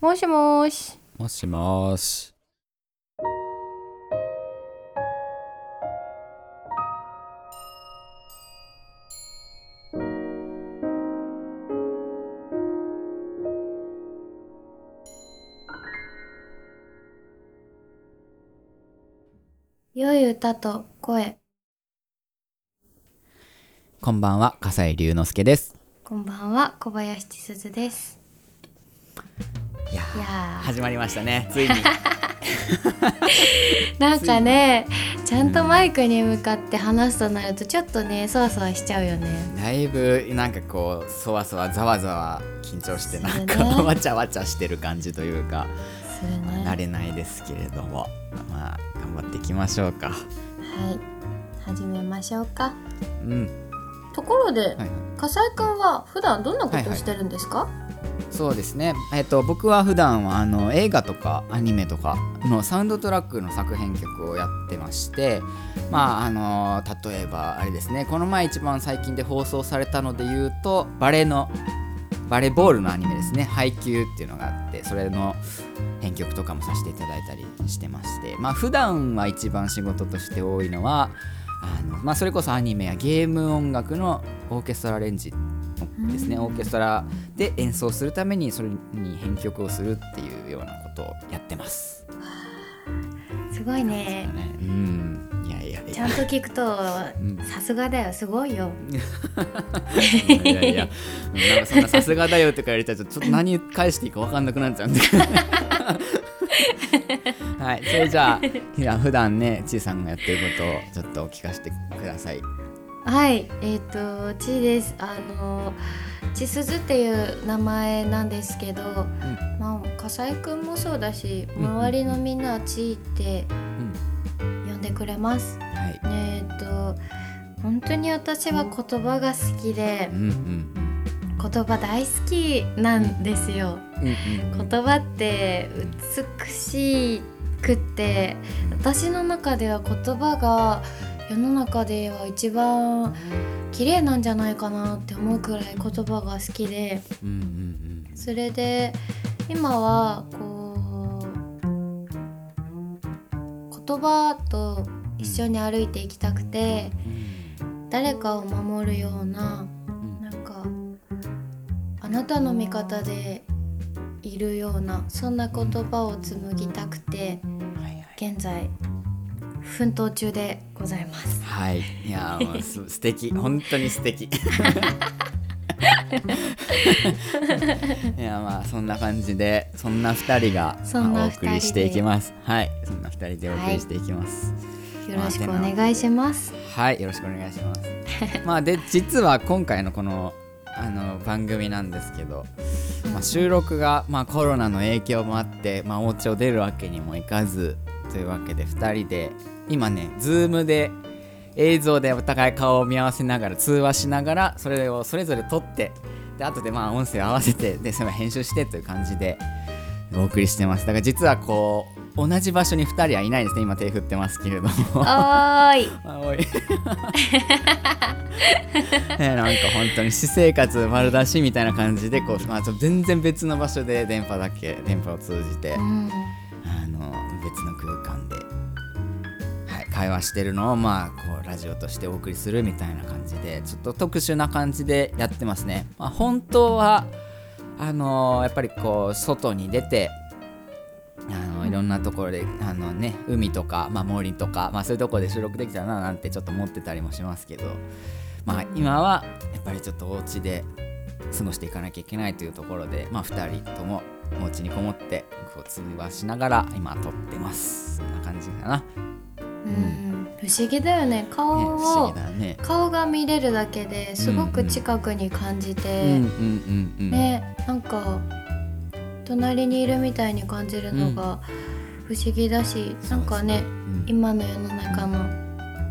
もしもーし。もしもーし。良い歌と声。こんばんは、笠井龍之介です。こんばんは、小林千鈴です。始まりましたね、ついに。なんかね、ちゃんとマイクに向かって話すとなると、ちょっとね、そわそわしちゃうよね。だいぶ、なんかこう、そわそわ、ざわざわ緊張して、なんか、わちゃわちゃしてる感じというか、ね。慣れないですけれども、まあ、頑張っていきましょうか。はい。始めましょうか。うん。ところで、はいはい。笠井くんは普段どんなことをしてるんですか、そうですね、えっと、僕は普段はあの映画とかアニメとかのサウンドトラックの作編曲をやってましてまああの例えばあれですね。この前一番最近で放送されたので言うとバレーのバレーボールのアニメですね「配給」っていうのがあってそれの編曲とかもさせていただいたりしてまして。まあ普段は一番仕事として多いのはあの、まあ、それこそアニメやゲーム音楽のオーケストラレンジですねオーケストラで演奏するためにそれに編曲をするっていうようなことをやってます。すごいね。ねうんいやいやちゃんと聞くと、んさすがだよ、すごいよ。いやいやうんなんかそんなさすがだよとか言われたらちょっと何返していいか分かんなくなっちゃうんではいそれじゃあ普段ねちいさんがやってることをちょっとお聞かせてください。はい、えっ、と、ちです。あの、ちすずっていう名前なんですけど、まあ、笠井くんもそうだし、うん周りのみんなはちって呼んでくれます。はいえっ、と、本当に私は言葉が好きでう、んうん言葉大好きなんですよ。うんうんうん言葉って美しくって私の中では言葉が世の中では一番綺麗なんじゃないかなって思うくらい言葉が好きで。それで今はこう言葉と一緒に歩いていきたくて誰かを守るようなうん。なんかあなたの味方でいるようなそんな言葉を紡ぎたくて現在奮闘中でございます。はい、いやーもうす 素敵。本当に素敵。いやまあそんな感じでそんな二人がお送りしていきます。はい。そんな二人でお送りしていきます。よろしくお願いします。はい、よろしくお願いします。まあで実は今回のこのあの番組なんですけど、まあ、収録が、まあ、コロナの影響もあって、まあ、お家を出るわけにもいかずというわけで2人で今ね Zoom で映像でお互い顔を見合わせながら通話しながらそれをそれぞれ撮ってで後でまあ音声を合わせてでそれを編集してという感じでお送りしてます。だから実はこう同じ場所に2人はいないですね。今手振ってますけれども。おーい。あおい。ねなんか本当に私生活丸出しみたいな感じでこう、まあ、全然別の場所で電波だけ電波を通じて、うん、あの別の空間で、はい、会話してるのをまあこうラジオとしてお送りするみたいな感じでちょっと特殊な感じでやってますね。まあ、本当はあのやっぱりこう外に出てあのいろんなところであの、ね、海とか、まあ、森とか、まあ、そういうところで収録できたらななんてちょっと思ってたりもしますけど、まあ、今はやっぱりちょっとお家で過ごしていかなきゃいけないというところで、まあ、2人ともお家にこもってこう通話しながら今撮ってます。そんな感じかな、ね、うん、不思議だよね。顔を議だね。顔が見れるだけですごく近くに感じうんて、うんうんうん。ね、なんか隣にいるみたいに感じるのが不思議だし、なんかね、うん。今の世の中の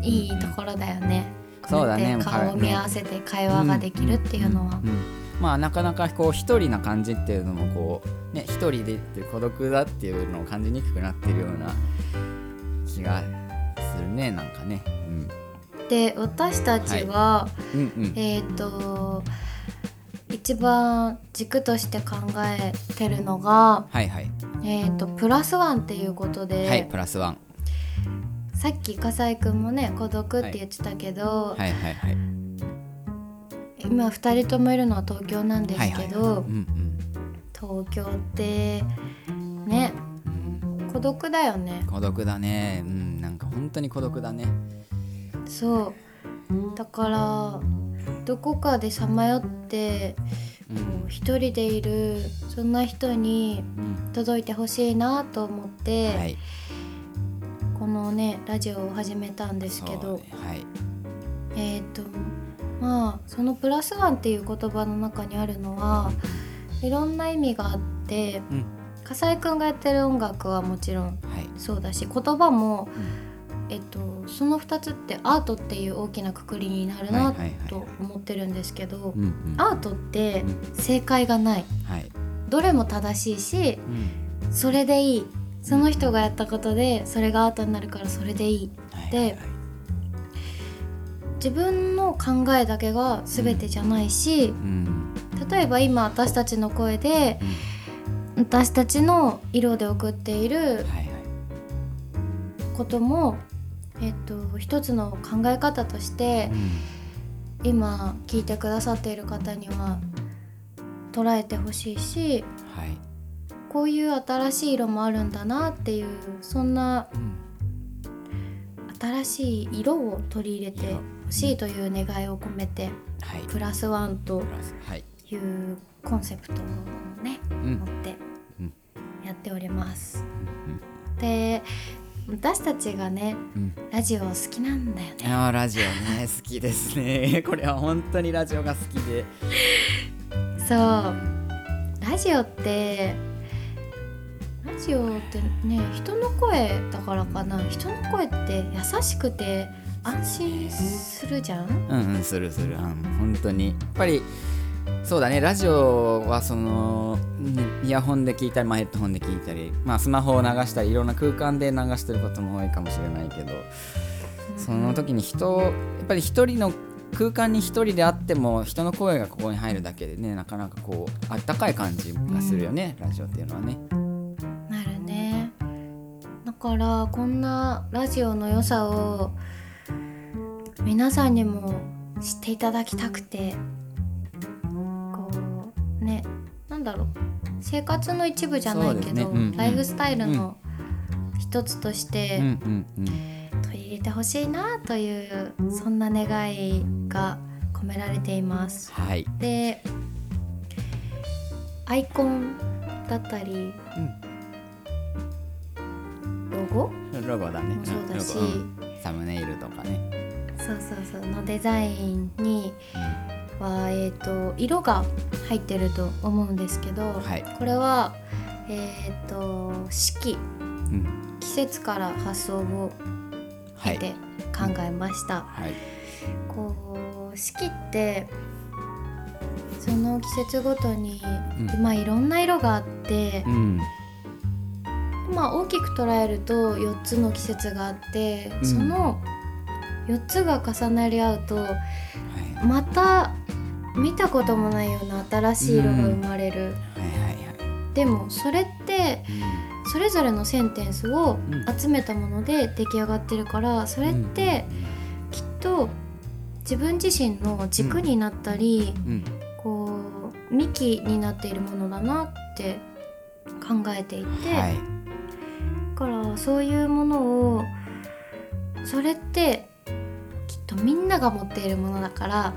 いいところだよね。そうだね。こやって顔を見合わせて会話ができるっていうのは。んんんまあなかなかこう一人な感じっていうのもこうね一人でって孤独だっていうのを感じにくくなってるような気がするねなんかね、うん、で私たちは、うんうん。えっ、と一番軸として考えてるのが、はいはい。えー、とプラスワンっていうことで、はいプラスワン。さっき笠井くんもね孤独って言ってたけど、はいはいはい今2人ともいるのは東京なんですけど、うんうん。東京ってねうん。孤独だよね。孤独だね。うん。なんか本当に孤独だね。そう。だからどこかでさまよってうこう人でいるそんな人にうん。届いてほしいなと思って、はい。このねラジオを始めたんですけど、ねはい。えっ、とまあそのプラスワンっていう言葉の中にあるのはいろんな意味があってうん。笠井くんがやってる音楽はもちろんはい。そうだし言葉も、えっと、その2つってアートっていう大きなくくりになるなと思ってるんですけどうんうん。アートってうん。正解がない。はい。どれも正しいしうん。それでいい。その人がやったことでそれがアートになるからそれでいいではいはいはい自分の考えだけが全てじゃないしうん例えば今私たちの声で私たちの色で送っていることも、えっと、一つの考え方としてうん今聞いてくださっている方には捉えてほしいしはい。こういう新しい色もあるんだなっていうそんなうん新しい色を取り入れてほしいという願いを込めてはい。プラスワンとい。いうコンセプトをねうん。持ってうん。やっております。うんで私たちがねうん。ラジオ好きなんだよね。あーラジオね好きですね。これは本当にラジオが好きで。そう。ラジオってラジオってね人の声だからかな。人の声って優しくて安心するじゃん？うんうんするする。あの本当に。やっぱりそうだね。ラジオはそのイヤホンで聞いたり、まあ、ヘッドホンで聞いたり、まあ、スマホを流したりいろんな空間で流してることも多いかもしれないけどその時に人やっぱり一人の空間に一人であっても人の声がここに入るだけでねなかなかこうあったかい感じがするよね、ラジオっていうのはね。からこんなラジオの良さを皆さんにも知っていただきたくてこうねなんだろう生活の一部じゃないけど、ね。うんうん。ライフスタイルの一つとしうんてうんうん。取り入れてほしいなというそんな願いが込められています。はい、でアイコンだったりうん、ロゴ？だね。もそうだし、サムネイルとかね、そうそうそう。のデザインには、えー、と色が入ってると思うんですけど、はい。これはえっ、と四季。うん。季節から発想をはい。得て考えました。はい。こう四季ってその季節ごとに、うん。まあいろんな色があってう、んまあ大きく捉えると4つの季節があって、うん。その4つが重なり合うとはい。また見たこともないような新しい色が生まれる、でもそれってそれぞれのセンテンスをうん。集めたもので出来上がってるからそれってきっと自分自身の軸になったり、うん。うん。こう幹になっているものだなって考えていて、はい。だからそういうものをそれってきっとみんなが持っているものだから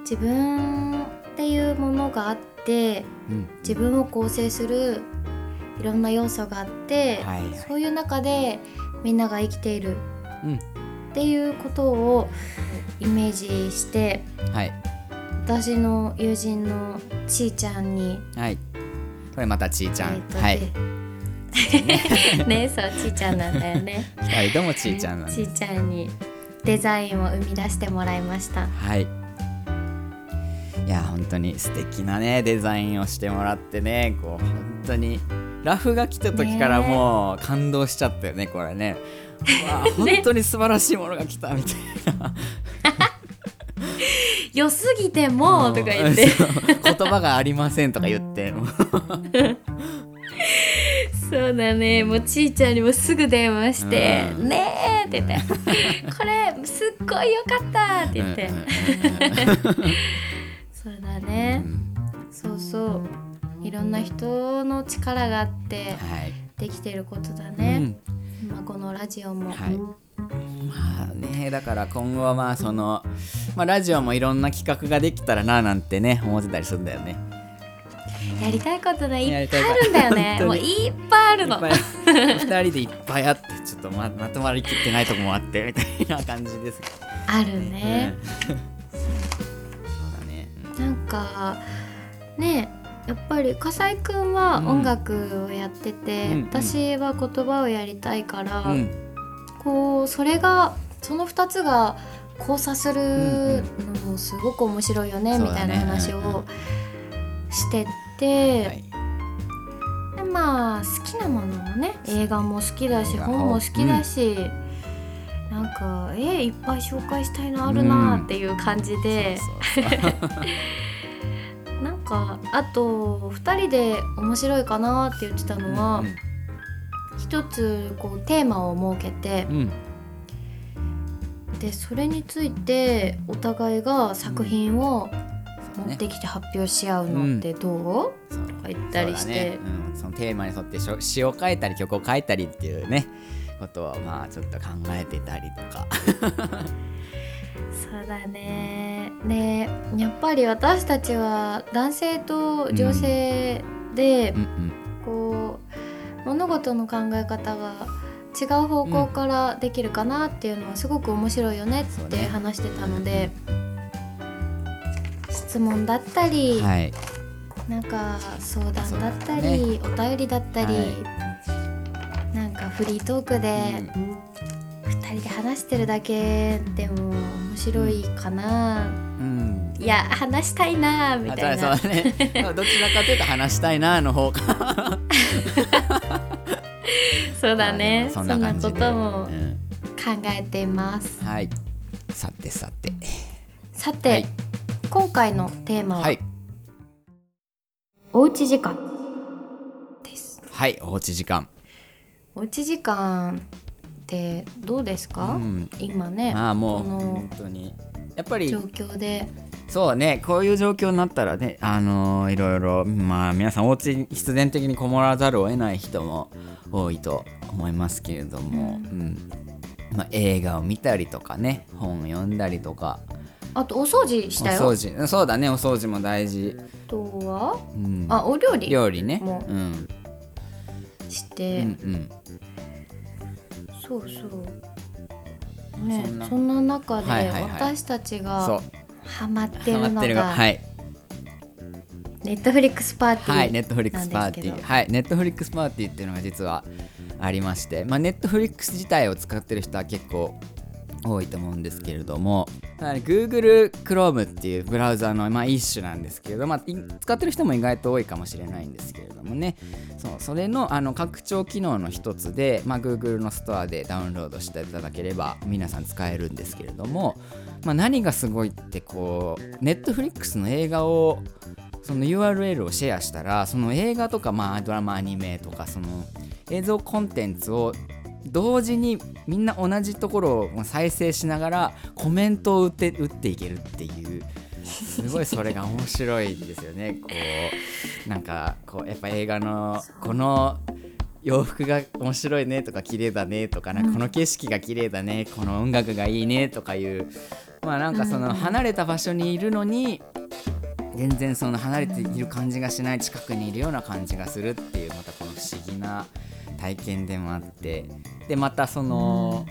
自分っていうものがあってうん。自分を構成するいろんな要素があって、はいはい。そういう中でみんなが生きているうん。っていうことをイメージしてはい。私の友人のちーちゃんにはいこれまたちーちゃん、はい。で ね。そうちーちゃんなんだよね。二人ともちーちゃんなんちですーちゃんにデザインを生み出してもらいました。はい。いや本当に素敵なねデザインをしてもらってね。こう本当にラフが来た時からもう感動しちゃったよねこれね。うわあ本当に素晴らしいものが来たみたいな、い 良すぎてもとか言って。言葉がありませんとか言って。そうだね。もうちーちゃんにもすぐ電話して「うん。ねえ」って言って「これすっごいよかった」って言って、そうだうね、ん。そうそういろんな人の力があってはい。できてることだうね、ん。まあ、このラジオも、はいまあねだから今後はまあその、まあ、ラジオもいろんな企画ができたらななんてね思ってたりするんだよね。やりたいことねいっぱいあるんだよね。もうにいっぱいあるの。いっぱい2人でいっぱいあってちょっとままとまりきってないとこもあってみたいな感じですあるね、うん。そうだね。なんかねやっぱり笠井くんは音楽をやってて、うん。私は言葉をやりたいから、うんうんこうそれがその2つが交差するのもすごく面白いよね、うんみたいな話をしてて、はいでまあ好きなものもね映画も好きだし本も好きだし、なんかえいっぱい紹介したいのあるなっていう感じで、そうそうそう。なんかあと2人で面白いかなって言ってたのは、うん一つこうテーマを設けてうん。でそれについてお互いが作品を持ってきて発表し合うのってどう、そうとか言ったりして、ね。うん、そのテーマに沿って詩を書いたり曲を書いたりっていうね。ことをまあちょっと考えてたりとか。そうだね。でやっぱり私たちは男性と女性で、こう物事の考え方が違う方向からできるかなっていうのはすごく面白いよねって話してたので、質問だったり、はいなんか相談だったり、お便りだったり、はなんかフリートークで2人で話してるだけでも面白いかな、うん。いや話したいなみあたいな。ね。どちらかというと話したいなの方か そうだね。そそんな感じでこともうん考えています。はい。さてさて。さて、はい。今回のテーマは、はい。おうち時間。です。はいおうち時間。おうち時間ってどうですか、うん。今ねまあもう本当に。やっぱり状況でそうねこういう状況になったらねあのーいろいろまあ皆さんお家に必然的にこもらざるを得ない人も多いと思いますけれども、うん。まあ、映画を見たりとかね本を読んだりとか。あとお掃除おしたよ。掃除。そうだねお掃除も大事、あとは？うん、あお料理料理ね。もうん。して、うんうん。そうそう。ねそんなそんな中ではいはいはい。私たちそう。がハマってるのがはい。ネットフリックスパーティーはい、ネットフリックスパーティー。はい、ネットフリックスパーティーっていうのが実はありまして、まあ、ネットフリックス自体を使ってる人は結構多いと思うんですけれども、はい Google Chrome っていうブラウザの、まあ、一種なんですけれど、まあ、い使ってる人も意外と多いかもしれないんですけれどもね、そうそれのあの拡張機能の一つで、まあ、Google のストアでダウンロードしていただければ皆さん使えるんですけれども、まあ、何がすごいってこう Netflix の映画をその URL をシェアしたらその映画とか、まあ、ドラマアニメとかその映像コンテンツを同時にみんな同じところを再生しながらコメントを打って打っていけるっていうすごいそれが面白いんですよね。こうなんかこうやっぱ映画のこの洋服が面白いねとか綺麗だねとかなかこの景色が綺麗だね、この音楽がいいねとかいうまあなんかその離れた場所にいるのに全然その離れている感じがしない近くにいるような感じがするっていうまたこの不思議な体験でもあって。でまたその、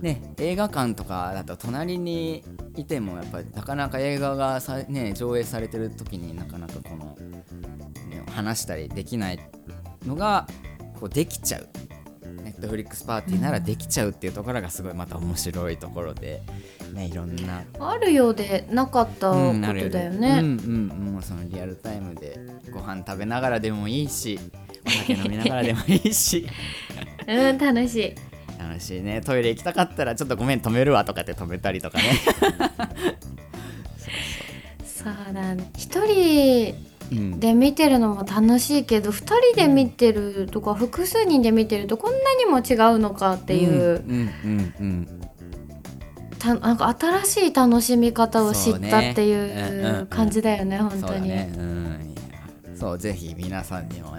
ね映画館とかだと隣にいてもやっぱりなかなか映画がさ、ね、上映されてる時になかなかこの、ね、話したりできないのがこうできちゃう。ネットフリックスパーティーならできちゃうっていうところがすごいまた面白いところで、ね、いろんなあるようでなかったこうんなるとだよねうん、うんもうそのリアルタイムでご飯食べながらでもいいしお酒飲みながらでもいいしうん、楽しい楽しいねトイレ行きたかったらちょっとごめん止めるわとかって止めたりとかねそうだ一人で見てるのも楽しいけど二人で見てるとか複数人で見てるとこんなにも違うのかっていう、うんうんうんたなんか新しい楽しみ方を知ったっていそう感じだよね本当に。そうぜひ皆さんにも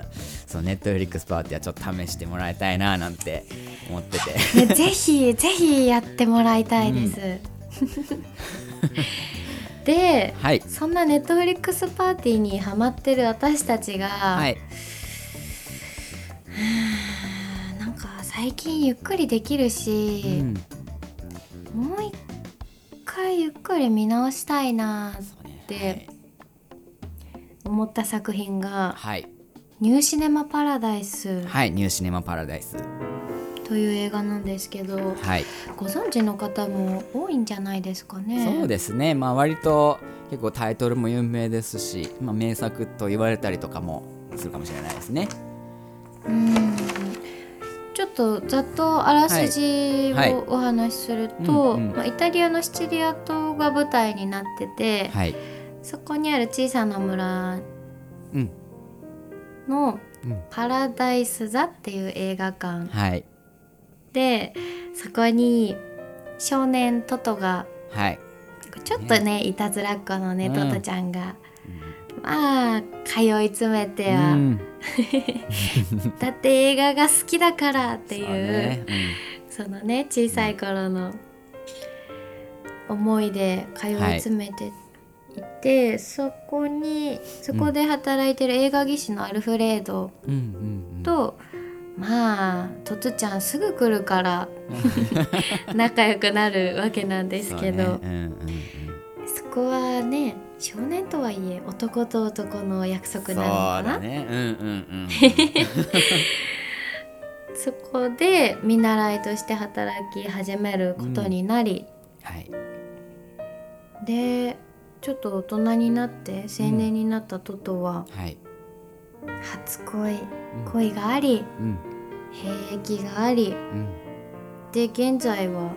そうネットフリックスパーティーはちょっと試してもらいたいななんて思ってて。ねぜひぜひやってもらいたいです。ではい。そんなネットフリックスパーティーにハマってる私たちが、はい。なんか最近ゆっくりできるうし、ん。もう一回ゆっくり見直したいなそうねで思った作品がはい「ニューシネマ・パラダイスはいニューシネマパラダイス」という映画なんですけどはい。ご存知の方も多いんじゃないですかね。そうですね。まあ割と結構タイトルも有名ですし、まあ、名作と言われたりとかもするかもしれないですね。うん。ちょっとざっとあらすじはい。をお話しすると、イタリアのシチリア島が舞台になってて、はい。そこにある小さな村うん。のうん。パラダイス座っていう映画館。はいでそこに少年トトがはい。ちょっとねいたずらっ子のね、うんトトちゃんが。まあ通い詰めては、うん。だって映画が好きだからっていうね。そのね小さい頃の思いで通い詰めていて、そこにそこで働いてる映画技師のアルフレードうん。うん。うん。うん。と、まあトツちゃんすぐ来るから仲良くなるわけなんですけど。そ,、そうね。うんうんうん。こはね少年とはいえ男と男の約束なのかな？だね。うんうんうん。そこで見習いとして働き始めることになり、はい。でちょっと大人になって青年になったトトははい初恋。うん。恋があり。うん。兵役があり。うん。で現在は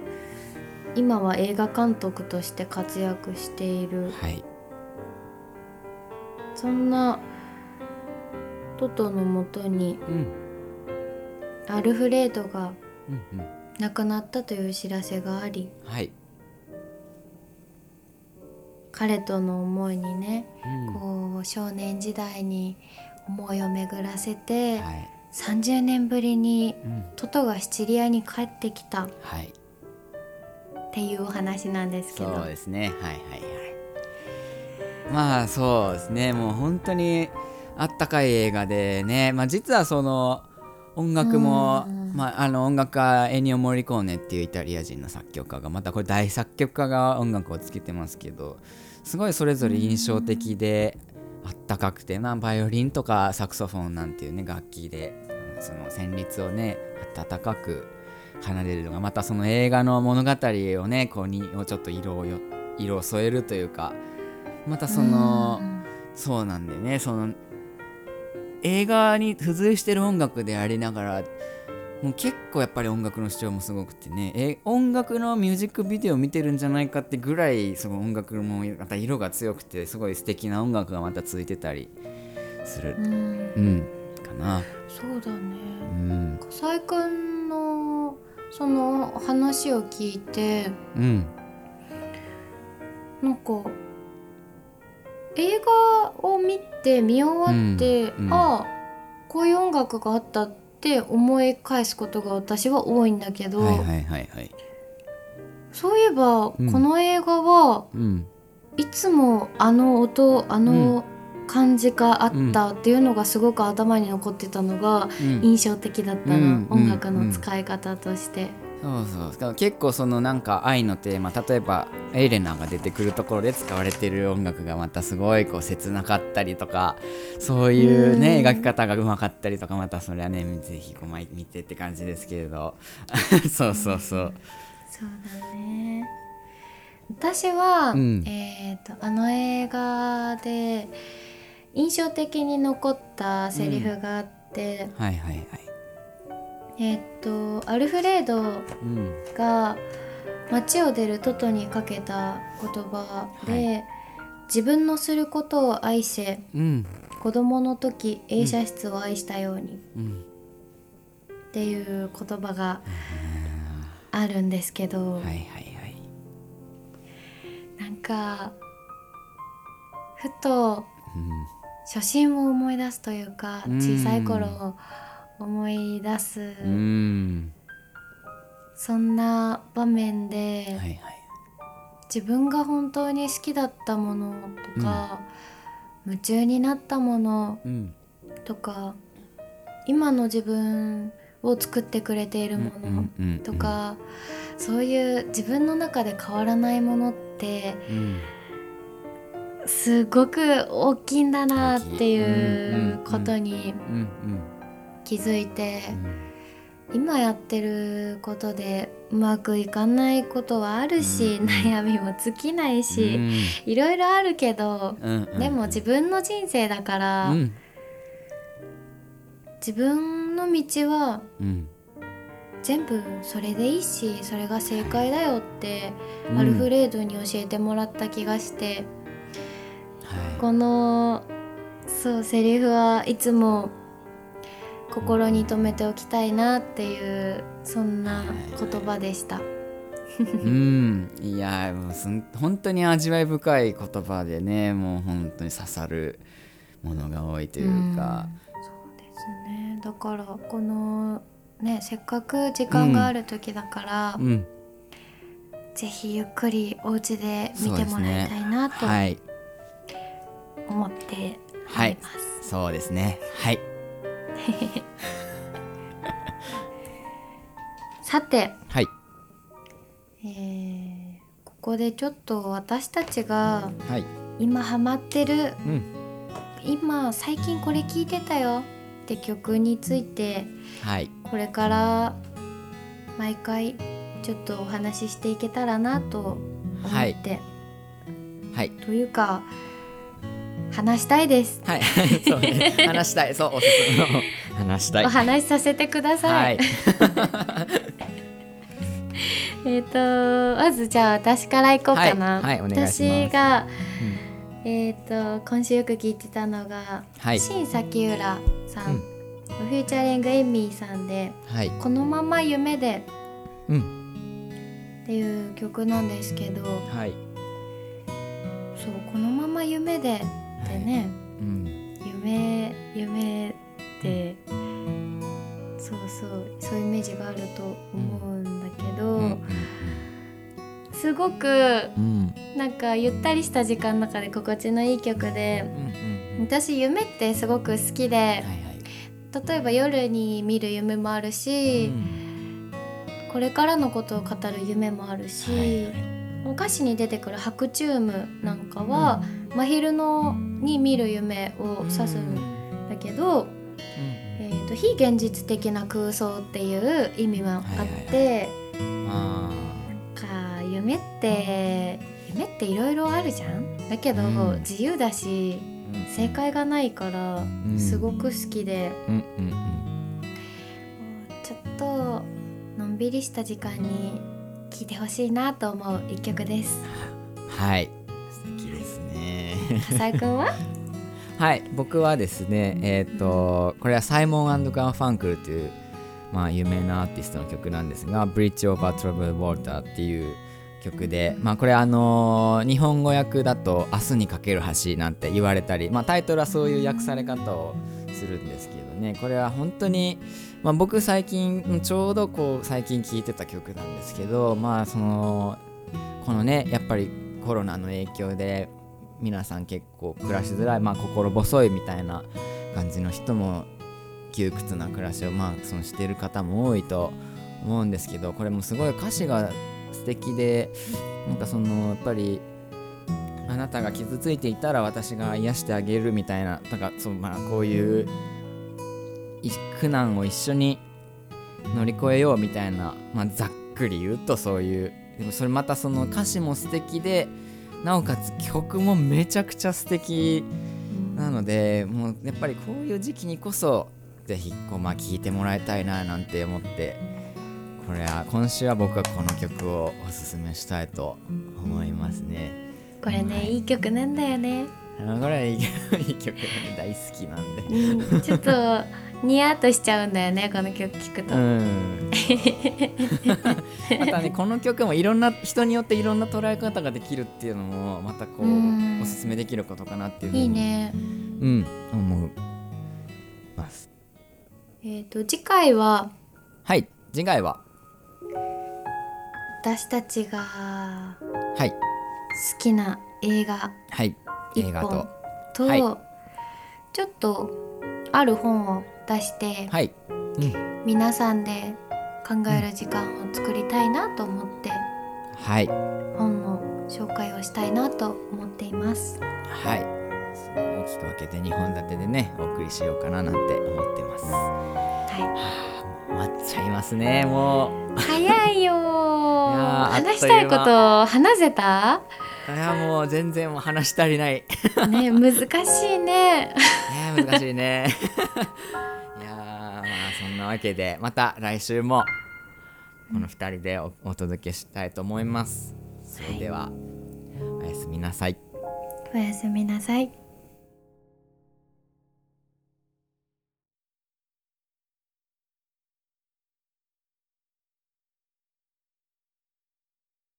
今は映画監督として活躍している。はい。そんなトトのもとにうん。アルフレードが亡くなったという知らせがあり。はい。彼との思いにねうん。こう少年時代に思いを巡らせて、はい。30年ぶりにうん。トトがシチリアに帰ってきた。っはい。ていうお話なんですけど。そうですね。はいはいはい。まあそうですね。もう本当にあったかい映画でね。まあ実はその音楽も、うん。まあ、あの音楽家エニオ・モリコーネっていうイタリア人の作曲家がまたこれ大作曲家が音楽をつけてますけどすごいそれぞれ印象的であったかくて、まあ、バイオリンとかサクソフォンなんていうね楽器でうんその旋律をね温かく奏でるのがまたその映画の物語をねこうにをちょっと色をよ色を添えるというかまたそのうん。そうなんだよね。その映画に付随してる音楽でありながらもう結構やっぱり音楽の主張もすごくてね。え音楽のミュージックビデオ見てるんじゃないかってぐらいその音楽もまた色が強くてすごい素敵な音楽がまたついてたりする。うん。うんかな。そうだうねん笠井くんのその話を聞いてうん。なんか映画を見て見終わって、うんうん。ああこういう音楽があったって思い返すことが私は多いんだけど、はいはいはいはい。そういえば、うん。この映画はうん。いつもあの音あの感じがあったっていうのがすごく頭に残ってたのがうん。印象的だったな、うん。音楽の使い方として。そうそう。結構そのなんか愛のテーマ例えばエレナが出てくるところで使われてる音楽がまたすごいこう切なかったりとかそういうねうん。描き方がうまかったりとかまたそれはねぜひこう毎見てって感じですけれど。そうそうそう。そうだね。私は、うん。えー、とあの映画で印象的に残ったセリフがあって、はいはいはいえっ、とアルフレードうん。が街を出るトトにかけた言葉で、自分のすることを愛せうん。子供の時映写室を愛したようにうん。っていう言葉があるんですけど、はいはいはい。なんかふとうん。初心を思い出すというかうん。小さい頃を思い出す、うん。そんな場面で、はいはい。自分が本当に好きだったものとか、夢中になったものうん。とか今の自分を作ってくれているものとか、そういう自分の中で変わらないものってうん。すごく大きいんだなっていうことに気づいてうん今やってることでうまくいかないことはあるし、うん。悩みも尽きないし、いろいろあるけど、うんうんでも自分の人生だから、うん。自分の道はうん。全部それでいいしそれが正解だよって、うん。アルフレードに教えてもらった気がして。はい。このそうセリフはいつも心に留めておきたいなっていうそんな言葉でした。うん。いやもう本当に味わい深い言葉でねもう本当に刺さるものが多いというか、そうですね。だからこのねせっかく時間がある時だから、うん。ぜひゆっくりお家で見てもらいたいなとはい。思っておはいります。そうですね。はい さて、はい。えーここでちょっと私たちがはい。今ハマってるうん。今最近これ聞いてたよって曲についてはい。これから毎回ちょっとお話ししていけたらなと思って、はい。はい。というか話したいです。はい。そうね。話したい。そうおすすめの。話したい。お話しさせてくださ。はい。い えっ、とまずじゃあ私から行こうかな。はい。はいお願いします。私がえっ、と今週よく聞いてたのが、はい。新崎浦さん、うん。フューチャリングエミーさんではい「このまま夢で」うん。っていう曲なんですけどはい。そう「このまま夢で」ってね、うん。夢夢ってそうそうそういうイメージがあると思うんだけど、うんすごくうんなんかゆったりした時間の中で心地のいい曲でうんうん私夢ってすごく好きではいはい例えば夜に見る夢もあるし、うんこれからのことを語る夢もあるし、はいお菓子に出てくるハクチュームなんかは、真昼のに見る夢を指すんだけど、えー、と非現実的な空想っていう意味もあって、あなんか夢って夢っていろいろあるじゃん。だけど、うん。自由だしー正解がないからんすごく好きで、うんうんうん。ちょっとのんびりした時間に聴いてほしいなと思う一曲です。はい笠井くんは？はい僕はですねえっ、とこれはサイモンガンファンクルというまあ有名なアーティストの曲なんですが「Bridge Over Troubled Water」っていう曲でまあこれあのー日本語訳だと「明日にかける橋」なんて言われたりまあタイトルはそういう訳され方をするんですけどねこれは本当にまあ僕最近ちょうどこう最近聴いてた曲なんですけどまあそのこのねやっぱりコロナの影響で皆さん結構暮らしづらい、まあ、心細いみたいな感じの人も窮屈な暮らしをまあそのしている方も多いと思うんですけどこれもすごい歌詞が素敵でなんかそのやっぱりあなたが傷ついていたら私が癒してあげるみたいななんかそう、まあ、こういうい苦難を一緒に乗り越えようみたいな、まあ、ざっくり言うとそういうでもそれまたその歌詞も素敵でなおかつ曲もめちゃくちゃ素敵なのでもうやっぱりこういう時期にこそぜひこうまあ聴いてもらいたいななんて思ってこれは今週は僕はこの曲をおすすめしたいと思いますね。これね、い。い曲なんだよね、あこれいい いい曲大好きなんで。うん、ちょっとニヤッとしちゃうんだよねこの曲聴くと、うん。またねこの曲もいろんな人によっていろんな捉え方ができるっていうのもまたこう、うん。おすすめできることかなっていうふうに。いいね。うん思います。えっ、と次回は？はい次回は？私たちがはい。好きな映画。はい。一映画と。本と、はい。ちょっとある本を出して、はい、うん、皆さんで考える時間を作りたいなと思って、はい。本の紹介をしたいなと思っています。はい。大きく分けて2本立てでねお送りしようかななんて思ってます。は終わっちゃいますねもい、早いよ 話したいこと話せた？ういやもう全然もう話し足りない。ね難しいね。ね難しいね。いやーまあそんなわけでまた来週もこの2人でおお届けしたいと思います。それでは、おやすみなさい。おやすみなさい。